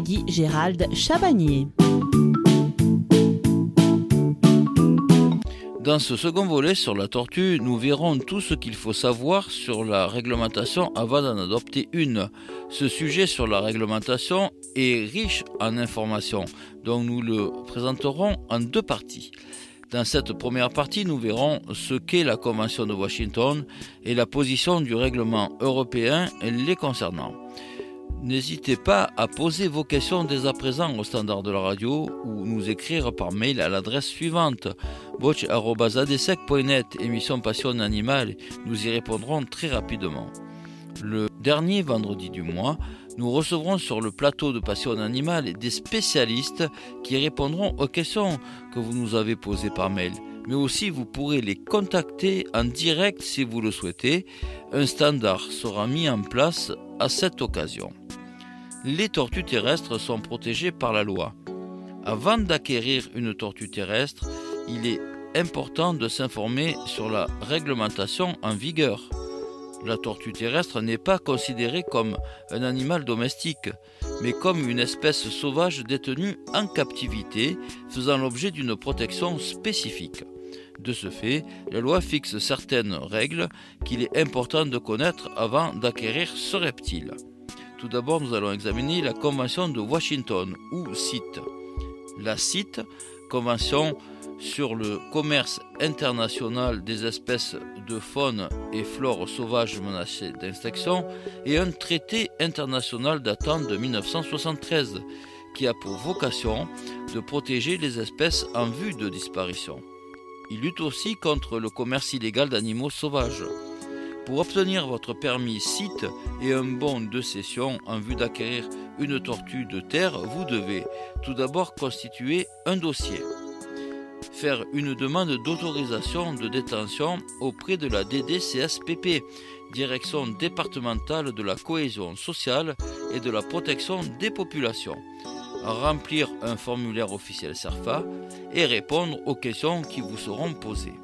Di Gérald. Dans ce second volet sur la tortue, nous verrons tout ce qu'il faut savoir sur la réglementation avant d'en adopter une. Ce sujet sur la réglementation est riche en informations, donc nous le présenterons en deux parties. Dans cette première partie, nous verrons ce qu'est la Convention de Washington et la position du règlement européen les concernant. N'hésitez pas à poser vos questions dès à présent au standard de la radio ou nous écrire par mail à l'adresse suivante watch.adesec.net émission Passion Animale. Nous y répondrons très rapidement. Le dernier vendredi du mois, nous recevrons sur le plateau de Passion Animale des spécialistes qui répondront aux questions que vous nous avez posées par mail. Mais aussi, vous pourrez les contacter en direct si vous le souhaitez. Un standard sera mis en place à cette occasion les tortues terrestres sont protégées par la loi. Avant d'acquérir une tortue terrestre, il est important de s'informer sur la réglementation en vigueur. La tortue terrestre n'est pas considérée comme un animal domestique, mais comme une espèce sauvage détenue en captivité, faisant l'objet d'une protection spécifique. De ce fait, la loi fixe certaines règles qu'il est important de connaître avant d'acquérir ce reptile. Tout d'abord, nous allons examiner la Convention de Washington, ou CITE. La CITE, Convention sur le commerce international des espèces de faune et flore sauvages menacées d'extinction, est un traité international datant de 1973 qui a pour vocation de protéger les espèces en vue de disparition. Il lutte aussi contre le commerce illégal d'animaux sauvages. Pour obtenir votre permis site et un bon de cession en vue d'acquérir une tortue de terre, vous devez tout d'abord constituer un dossier, faire une demande d'autorisation de détention auprès de la DDCSPP, Direction départementale de la cohésion sociale et de la protection des populations, remplir un formulaire officiel CERFA et répondre aux questions qui vous seront posées.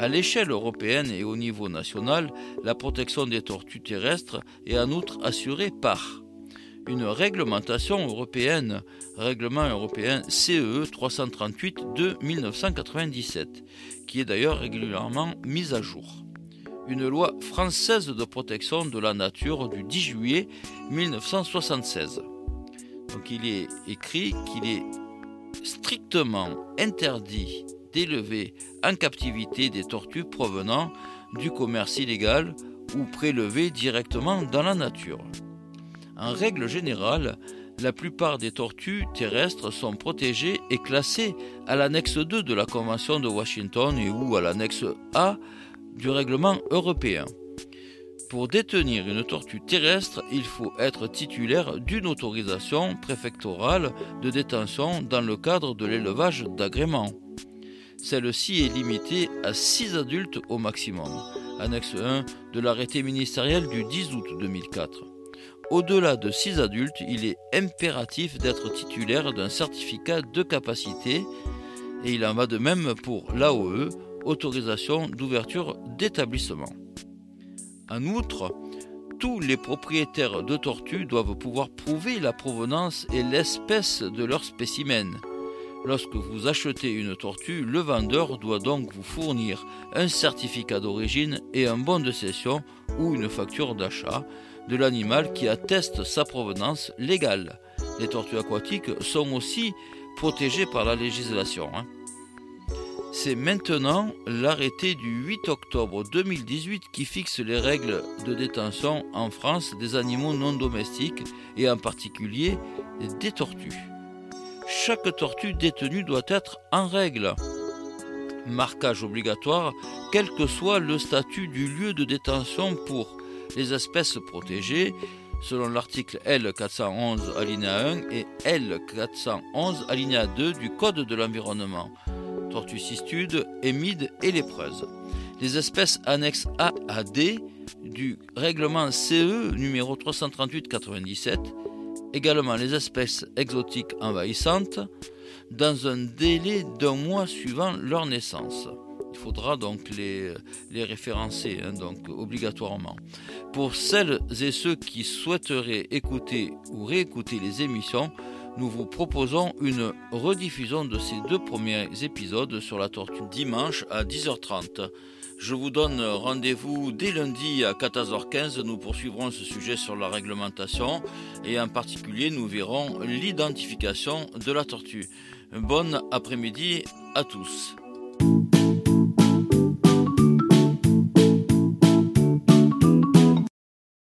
À l'échelle européenne et au niveau national, la protection des tortues terrestres est en outre assurée par une réglementation européenne, règlement européen CE 338 de 1997, qui est d'ailleurs régulièrement mise à jour. Une loi française de protection de la nature du 10 juillet 1976. Donc il est écrit qu'il est strictement interdit d'élever en captivité des tortues provenant du commerce illégal ou prélevées directement dans la nature. En règle générale, la plupart des tortues terrestres sont protégées et classées à l'annexe 2 de la Convention de Washington et ou à l'annexe A du règlement européen. Pour détenir une tortue terrestre, il faut être titulaire d'une autorisation préfectorale de détention dans le cadre de l'élevage d'agrément. Celle-ci est limitée à 6 adultes au maximum. Annexe 1 de l'arrêté ministériel du 10 août 2004. Au-delà de 6 adultes, il est impératif d'être titulaire d'un certificat de capacité et il en va de même pour l'AOE, autorisation d'ouverture d'établissement. En outre, tous les propriétaires de tortues doivent pouvoir prouver la provenance et l'espèce de leur spécimen. Lorsque vous achetez une tortue, le vendeur doit donc vous fournir un certificat d'origine et un bon de cession ou une facture d'achat de l'animal qui atteste sa provenance légale. Les tortues aquatiques sont aussi protégées par la législation. Hein. C'est maintenant l'arrêté du 8 octobre 2018 qui fixe les règles de détention en France des animaux non domestiques et en particulier des tortues chaque tortue détenue doit être en règle. Marquage obligatoire, quel que soit le statut du lieu de détention pour les espèces protégées, selon l'article L411 alinéa 1 et L411 alinéa 2 du Code de l'environnement. Tortue cistude, émide et lépreuse. Les espèces annexes A à D du règlement CE numéro 338-97 également les espèces exotiques envahissantes dans un délai d'un mois suivant leur naissance. Il faudra donc les, les référencer, hein, donc obligatoirement. Pour celles et ceux qui souhaiteraient écouter ou réécouter les émissions, nous vous proposons une rediffusion de ces deux premiers épisodes sur la tortue dimanche à 10h30. Je vous donne rendez-vous dès lundi à 14h15. Nous poursuivrons ce sujet sur la réglementation et en particulier nous verrons l'identification de la tortue. Bon après-midi à tous.